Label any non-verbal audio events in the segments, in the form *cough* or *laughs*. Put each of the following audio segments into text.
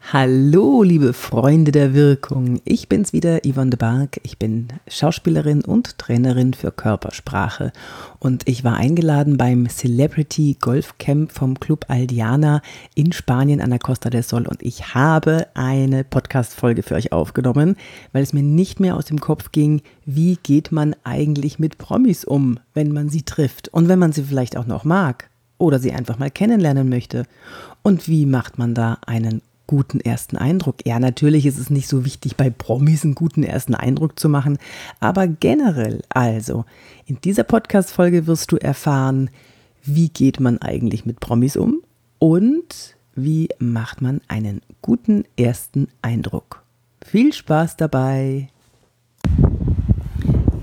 Hallo, liebe Freunde der Wirkung. Ich bin's wieder, Yvonne de Barg. Ich bin Schauspielerin und Trainerin für Körpersprache. Und ich war eingeladen beim Celebrity Golf Camp vom Club Aldiana in Spanien an der Costa del Sol. Und ich habe eine Podcast-Folge für euch aufgenommen, weil es mir nicht mehr aus dem Kopf ging, wie geht man eigentlich mit Promis um, wenn man sie trifft und wenn man sie vielleicht auch noch mag oder sie einfach mal kennenlernen möchte. Und wie macht man da einen guten ersten Eindruck. Ja, natürlich ist es nicht so wichtig, bei Promis einen guten ersten Eindruck zu machen, aber generell also, in dieser Podcast-Folge wirst du erfahren, wie geht man eigentlich mit Promis um und wie macht man einen guten ersten Eindruck. Viel Spaß dabei!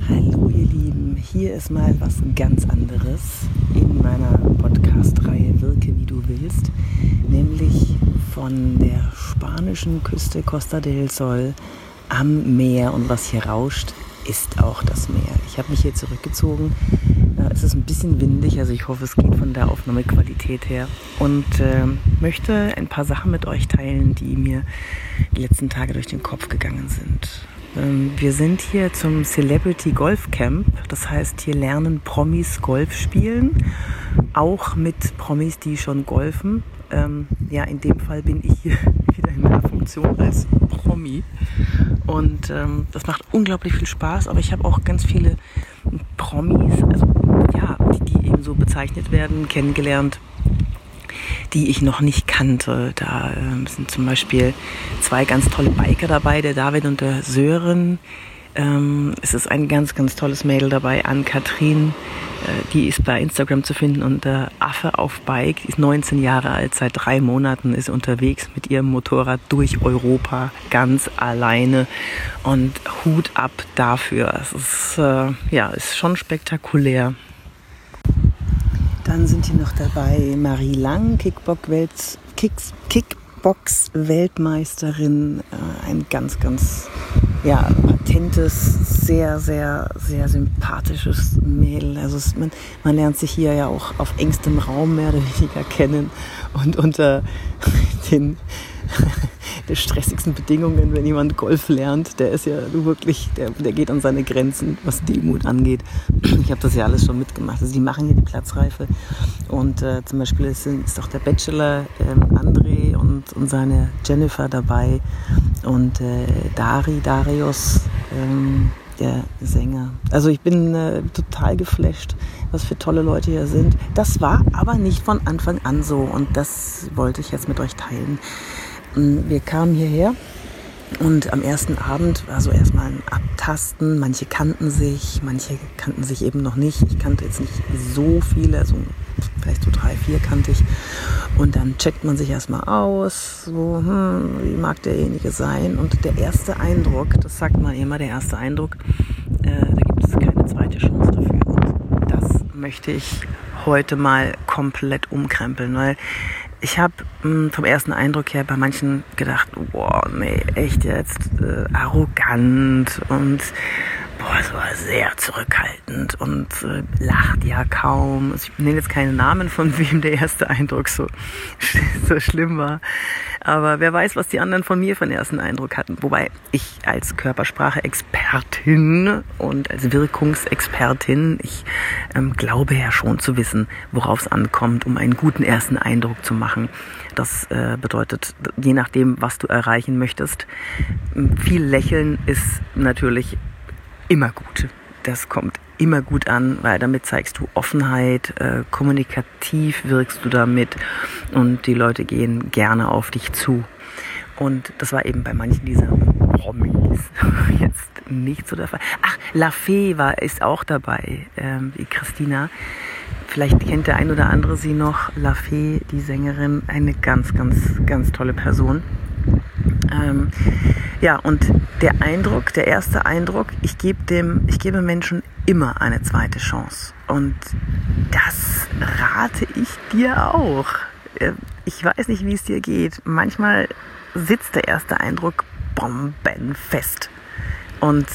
Hallo ihr Lieben, hier ist mal was ganz anderes in meiner Podcast-Reihe Wirke wie du willst, nämlich von der spanischen Küste Costa del Sol am Meer und was hier rauscht, ist auch das Meer. Ich habe mich hier zurückgezogen. Es ist ein bisschen windig, also ich hoffe, es geht von der Aufnahmequalität her. Und äh, möchte ein paar Sachen mit euch teilen, die mir die letzten Tage durch den Kopf gegangen sind. Ähm, wir sind hier zum Celebrity Golf Camp. Das heißt, hier lernen Promis Golf spielen. Auch mit Promis, die schon golfen ähm, ja, in dem Fall bin ich hier *laughs* wieder in meiner Funktion als Promi. Und ähm, das macht unglaublich viel Spaß, aber ich habe auch ganz viele Promis, also ja, die, die eben so bezeichnet werden, kennengelernt, die ich noch nicht kannte. Da ähm, sind zum Beispiel zwei ganz tolle Biker dabei, der David und der Sören. Ähm, es ist ein ganz, ganz tolles Mädel dabei, Ann-Kathrin. Äh, die ist bei Instagram zu finden unter Affe auf Bike. Ist 19 Jahre alt, seit drei Monaten ist unterwegs mit ihrem Motorrad durch Europa ganz alleine. Und Hut ab dafür. Es ist, äh, ja, ist schon spektakulär. Dann sind hier noch dabei Marie Lang, Kickbox-Weltmeisterin. Äh, ein ganz, ganz ja, patentes, sehr, sehr, sehr sympathisches Mädel. Also es, man, man lernt sich hier ja auch auf engstem Raum mehr oder weniger kennen und unter *laughs* den der stressigsten Bedingungen, wenn jemand Golf lernt. Der ist ja wirklich, der, der geht an seine Grenzen, was Demut angeht. Ich habe das ja alles schon mitgemacht. Also die machen hier die Platzreife. Und äh, zum Beispiel ist, ist auch der Bachelor ähm, André und, und seine Jennifer dabei. Und äh, Dari, Darius, ähm, der Sänger. Also ich bin äh, total geflasht, was für tolle Leute hier sind. Das war aber nicht von Anfang an so und das wollte ich jetzt mit euch teilen. Wir kamen hierher und am ersten Abend war so erstmal ein Abtasten. Manche kannten sich, manche kannten sich eben noch nicht. Ich kannte jetzt nicht so viele, also vielleicht so drei, vier kannte ich. Und dann checkt man sich erstmal aus, so, hm, wie mag derjenige sein. Und der erste Eindruck, das sagt man immer, der erste Eindruck, äh, da gibt es keine zweite Chance dafür. Und das möchte ich heute mal komplett umkrempeln, weil ich habe hm, vom ersten Eindruck her bei manchen gedacht, boah, nee, echt jetzt äh, arrogant und boah, es war sehr zurückhaltend und äh, lacht ja kaum. Also ich nenne jetzt keine Namen, von *laughs* wem der erste Eindruck so, *laughs* so schlimm war. Aber wer weiß, was die anderen von mir für einen ersten Eindruck hatten. Wobei ich als Körpersprache-Expertin und als Wirkungsexpertin, ich ähm, glaube ja schon zu wissen, worauf es ankommt, um einen guten ersten Eindruck zu machen. Das äh, bedeutet, je nachdem, was du erreichen möchtest, viel Lächeln ist natürlich immer gut. Das kommt immer gut an, weil damit zeigst du Offenheit, äh, kommunikativ wirkst du damit und die Leute gehen gerne auf dich zu. Und das war eben bei manchen dieser Promis *laughs* jetzt nicht so der Fall. Ach, La Fee war, ist auch dabei, ähm, die Christina. Vielleicht kennt der ein oder andere sie noch. La Fee, die Sängerin, eine ganz, ganz, ganz tolle Person. Ähm, ja, und der Eindruck, der erste Eindruck, ich gebe dem, ich gebe Menschen immer eine zweite Chance. Und das rate ich dir auch. Äh, ich weiß nicht, wie es dir geht. Manchmal sitzt der erste Eindruck bombenfest. Und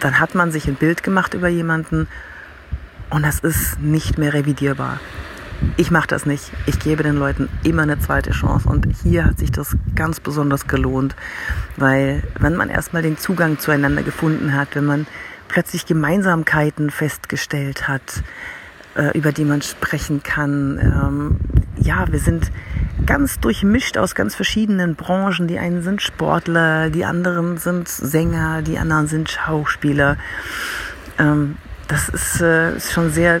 dann hat man sich ein Bild gemacht über jemanden und das ist nicht mehr revidierbar. Ich mache das nicht. Ich gebe den Leuten immer eine zweite Chance. Und hier hat sich das ganz besonders gelohnt, weil wenn man erstmal den Zugang zueinander gefunden hat, wenn man plötzlich Gemeinsamkeiten festgestellt hat, äh, über die man sprechen kann. Ähm, ja, wir sind ganz durchmischt aus ganz verschiedenen Branchen. Die einen sind Sportler, die anderen sind Sänger, die anderen sind Schauspieler. Ähm, das ist, äh, ist schon sehr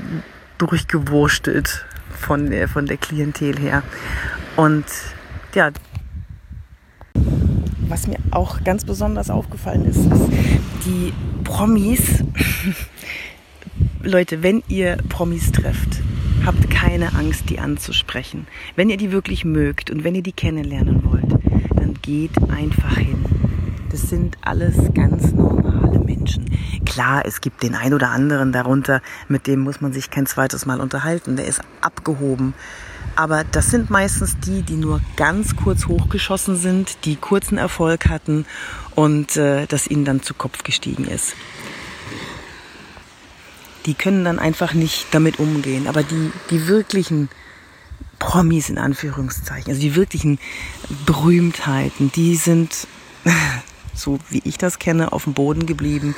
durchgewurstelt von der, von der Klientel her. Und ja, was mir auch ganz besonders aufgefallen ist, ist die Promis. *laughs* Leute, wenn ihr Promis trefft, habt keine Angst, die anzusprechen. Wenn ihr die wirklich mögt und wenn ihr die kennenlernen wollt, dann geht einfach hin. Das sind alles ganz normale Menschen. Klar, es gibt den ein oder anderen darunter, mit dem muss man sich kein zweites Mal unterhalten. Der ist abgehoben. Aber das sind meistens die, die nur ganz kurz hochgeschossen sind, die kurzen Erfolg hatten und äh, das ihnen dann zu Kopf gestiegen ist. Die können dann einfach nicht damit umgehen. Aber die, die wirklichen Promis in Anführungszeichen, also die wirklichen Berühmtheiten, die sind *laughs* so wie ich das kenne, auf dem Boden geblieben.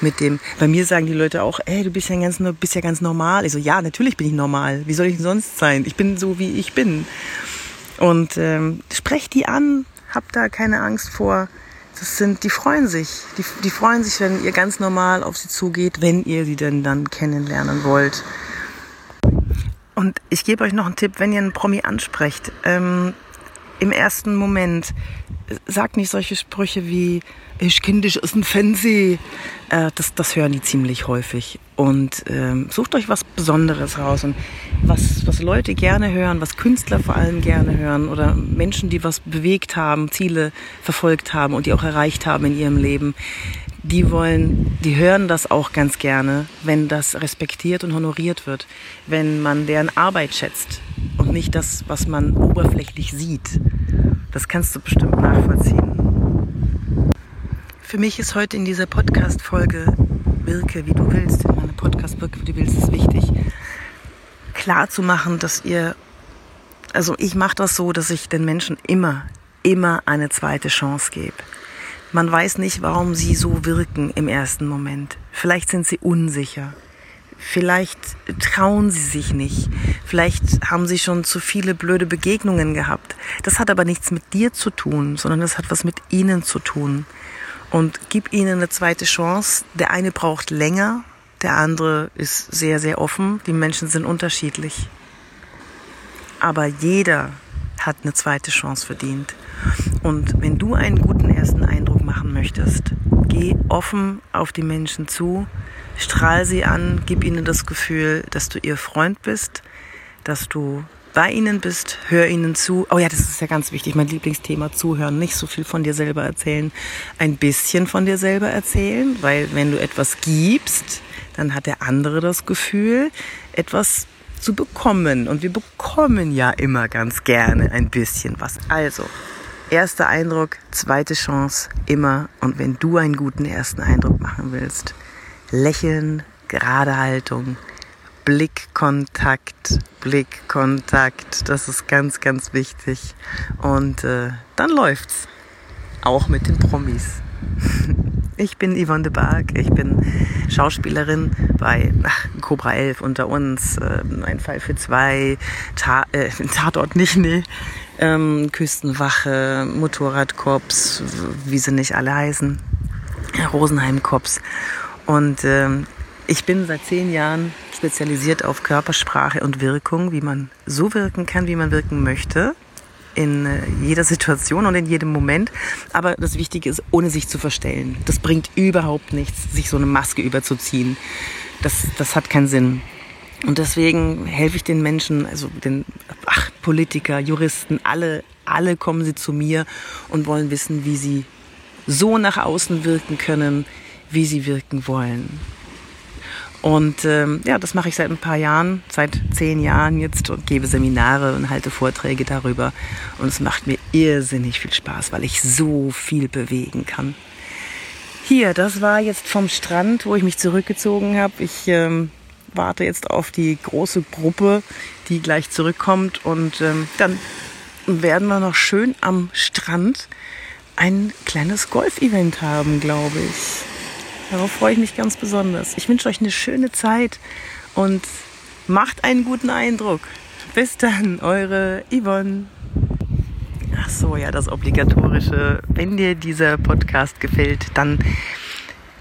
Mit dem, bei mir sagen die Leute auch, ey, du bist ja ganz, bist ja ganz normal. Ich so, ja, natürlich bin ich normal. Wie soll ich denn sonst sein? Ich bin so, wie ich bin. Und ähm, sprecht die an, habt da keine Angst vor. Das sind, die freuen sich. Die, die freuen sich, wenn ihr ganz normal auf sie zugeht, wenn ihr sie denn dann kennenlernen wollt. Und ich gebe euch noch einen Tipp, wenn ihr einen Promi ansprecht. Ähm, Im ersten Moment sagt nicht solche Sprüche wie, ich kenne dich aus dem Fernsehen. Äh, das, das hören die ziemlich häufig. Und ähm, sucht euch was Besonderes raus. Und was, was Leute gerne hören, was Künstler vor allem gerne hören oder Menschen, die was bewegt haben, Ziele verfolgt haben und die auch erreicht haben in ihrem Leben, die wollen, die hören das auch ganz gerne, wenn das respektiert und honoriert wird, wenn man deren Arbeit schätzt nicht das, was man oberflächlich sieht. Das kannst du bestimmt nachvollziehen. Für mich ist heute in dieser Podcast-Folge Wirke, wie du willst, in meiner Podcast-Wirke, wie du willst, ist wichtig, klar zu machen, dass ihr, also ich mache das so, dass ich den Menschen immer, immer eine zweite Chance gebe. Man weiß nicht, warum sie so wirken im ersten Moment. Vielleicht sind sie unsicher. Vielleicht trauen sie sich nicht. Vielleicht haben sie schon zu viele blöde Begegnungen gehabt. Das hat aber nichts mit dir zu tun, sondern das hat was mit ihnen zu tun. Und gib ihnen eine zweite Chance. Der eine braucht länger, der andere ist sehr, sehr offen. Die Menschen sind unterschiedlich. Aber jeder hat eine zweite Chance verdient. Und wenn du einen guten ersten Eindruck machen möchtest, geh offen auf die Menschen zu, strahl sie an, gib ihnen das Gefühl, dass du ihr Freund bist, dass du bei ihnen bist, hör ihnen zu. Oh ja, das ist ja ganz wichtig, mein Lieblingsthema, zuhören. Nicht so viel von dir selber erzählen, ein bisschen von dir selber erzählen, weil wenn du etwas gibst, dann hat der andere das Gefühl, etwas zu bekommen. Und wir bekommen ja immer ganz gerne ein bisschen was. Also, erster Eindruck, zweite Chance, immer. Und wenn du einen guten ersten Eindruck machen willst, Lächeln, gerade Haltung, Blickkontakt, Blickkontakt, das ist ganz, ganz wichtig. Und äh, dann läuft's. Auch mit den Promis. *laughs* Ich bin Yvonne de Barg, ich bin Schauspielerin bei ach, Cobra 11 unter uns, äh, ein Fall für zwei, Ta äh, Tatort nicht, nee, ähm, Küstenwache, Motorradkorps, wie sie nicht alle heißen, Rosenheim-Korps. Und ähm, ich bin seit zehn Jahren spezialisiert auf Körpersprache und Wirkung, wie man so wirken kann, wie man wirken möchte in äh, jeder Situation und in jedem Moment. Aber das Wichtige ist, ohne sich zu verstellen. Das bringt überhaupt nichts, sich so eine Maske überzuziehen. Das, das hat keinen Sinn. Und deswegen helfe ich den Menschen, also den ach, Politiker, Juristen, alle, alle kommen sie zu mir und wollen wissen, wie sie so nach außen wirken können, wie sie wirken wollen. Und ähm, ja, das mache ich seit ein paar Jahren, seit zehn Jahren jetzt und gebe Seminare und halte Vorträge darüber. Und es macht mir irrsinnig viel Spaß, weil ich so viel bewegen kann. Hier, das war jetzt vom Strand, wo ich mich zurückgezogen habe. Ich ähm, warte jetzt auf die große Gruppe, die gleich zurückkommt. Und ähm, dann werden wir noch schön am Strand ein kleines Golf-Event haben, glaube ich. Darauf freue ich mich ganz besonders. Ich wünsche euch eine schöne Zeit und macht einen guten Eindruck. Bis dann, eure Yvonne. Ach so, ja, das obligatorische. Wenn dir dieser Podcast gefällt, dann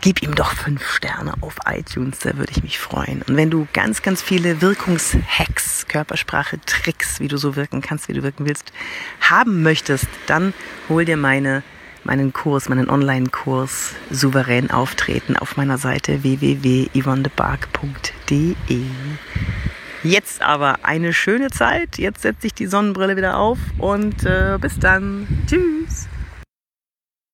gib ihm doch fünf Sterne auf iTunes, da würde ich mich freuen. Und wenn du ganz, ganz viele Wirkungshacks, Körpersprache, Tricks, wie du so wirken kannst, wie du wirken willst, haben möchtest, dann hol dir meine, meinen Kurs, meinen Online-Kurs souverän auftreten auf meiner Seite www.yvonnebark.de. Jetzt aber eine schöne Zeit. Jetzt setze ich die Sonnenbrille wieder auf und äh, bis dann. Tschüss.